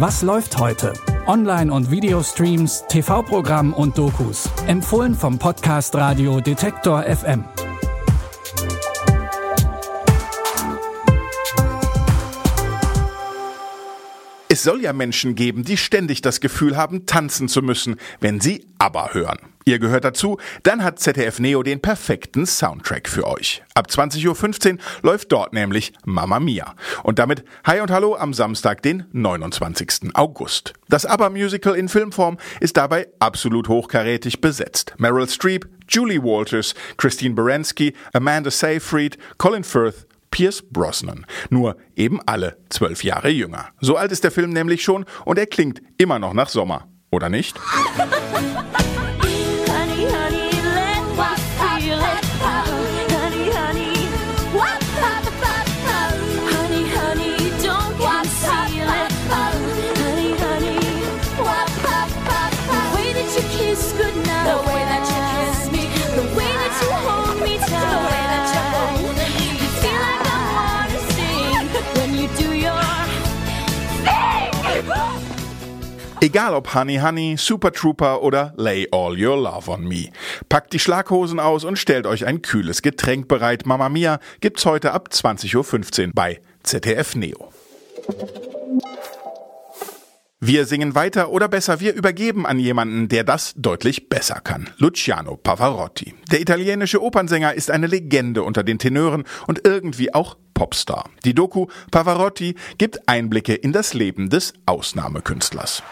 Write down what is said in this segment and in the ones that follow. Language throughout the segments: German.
Was läuft heute? Online- und Videostreams, TV-Programm und Dokus. Empfohlen vom Podcast Radio Detektor FM. Es soll ja Menschen geben, die ständig das Gefühl haben, tanzen zu müssen, wenn sie aber hören. Ihr gehört dazu, dann hat ZDF Neo den perfekten Soundtrack für euch. Ab 20.15 Uhr läuft dort nämlich Mamma Mia. Und damit Hi und Hallo am Samstag, den 29. August. Das ABBA-Musical in Filmform ist dabei absolut hochkarätig besetzt. Meryl Streep, Julie Walters, Christine Baranski, Amanda Seyfried, Colin Firth, Pierce Brosnan. Nur eben alle zwölf Jahre jünger. So alt ist der Film nämlich schon und er klingt immer noch nach Sommer. Oder nicht? Egal ob Honey Honey, Super Trooper oder Lay All Your Love on Me. Packt die Schlaghosen aus und stellt euch ein kühles Getränk bereit. Mama Mia gibt's heute ab 20.15 Uhr bei ZDF Neo. Wir singen weiter oder besser, wir übergeben an jemanden, der das deutlich besser kann. Luciano Pavarotti. Der italienische Opernsänger ist eine Legende unter den Tenören und irgendwie auch Popstar. Die Doku Pavarotti gibt Einblicke in das Leben des Ausnahmekünstlers.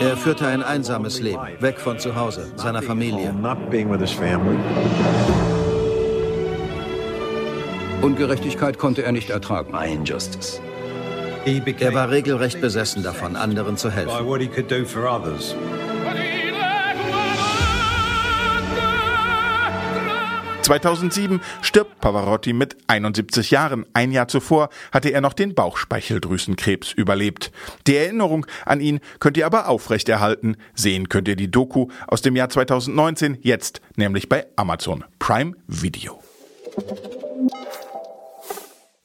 Er führte ein einsames Leben, weg von zu Hause, seiner Familie. Ungerechtigkeit konnte er nicht ertragen. My injustice. Er war regelrecht besessen davon, anderen zu By helfen. what he could do for others. 2007 stirbt Pavarotti mit 71 Jahren. Ein Jahr zuvor hatte er noch den Bauchspeicheldrüsenkrebs überlebt. Die Erinnerung an ihn könnt ihr aber aufrechterhalten. Sehen könnt ihr die Doku aus dem Jahr 2019 jetzt, nämlich bei Amazon Prime Video.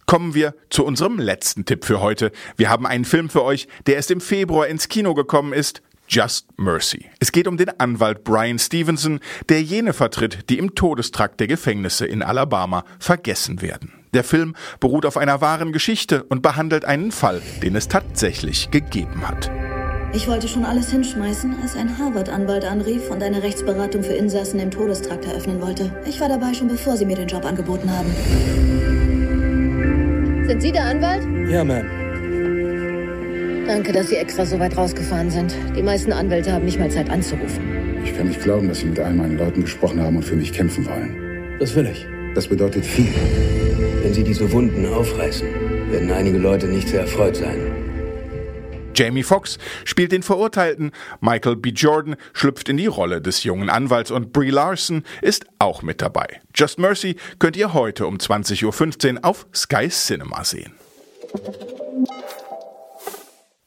Kommen wir zu unserem letzten Tipp für heute. Wir haben einen Film für euch, der erst im Februar ins Kino gekommen ist. Just Mercy. Es geht um den Anwalt Brian Stevenson, der jene vertritt, die im Todestrakt der Gefängnisse in Alabama vergessen werden. Der Film beruht auf einer wahren Geschichte und behandelt einen Fall, den es tatsächlich gegeben hat. Ich wollte schon alles hinschmeißen, als ein Harvard-Anwalt anrief und eine Rechtsberatung für Insassen im Todestrakt eröffnen wollte. Ich war dabei schon bevor sie mir den Job angeboten haben. Sind Sie der Anwalt? Ja, Ma'am. Danke, dass Sie extra so weit rausgefahren sind. Die meisten Anwälte haben nicht mal Zeit anzurufen. Ich kann nicht glauben, dass Sie mit all meinen Leuten gesprochen haben und für mich kämpfen wollen. Das will ich. Das bedeutet viel. Wenn Sie diese Wunden aufreißen, werden einige Leute nicht sehr erfreut sein. Jamie Foxx spielt den Verurteilten, Michael B. Jordan schlüpft in die Rolle des jungen Anwalts und Brie Larson ist auch mit dabei. Just Mercy könnt ihr heute um 20.15 Uhr auf Sky Cinema sehen.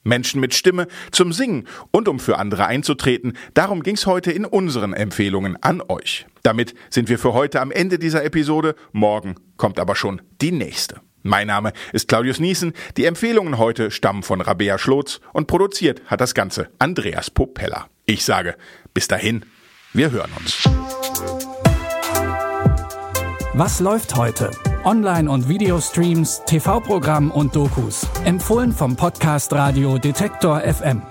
Menschen mit Stimme zum Singen und um für andere einzutreten. Darum ging's heute in unseren Empfehlungen an euch. Damit sind wir für heute am Ende dieser Episode. Morgen kommt aber schon die nächste. Mein Name ist Claudius Niesen. Die Empfehlungen heute stammen von Rabea Schlotz und produziert hat das Ganze Andreas Popella. Ich sage bis dahin, wir hören uns. Was läuft heute? Online- und Videostreams, TV-Programm und Dokus. Empfohlen vom Podcast Radio Detektor FM.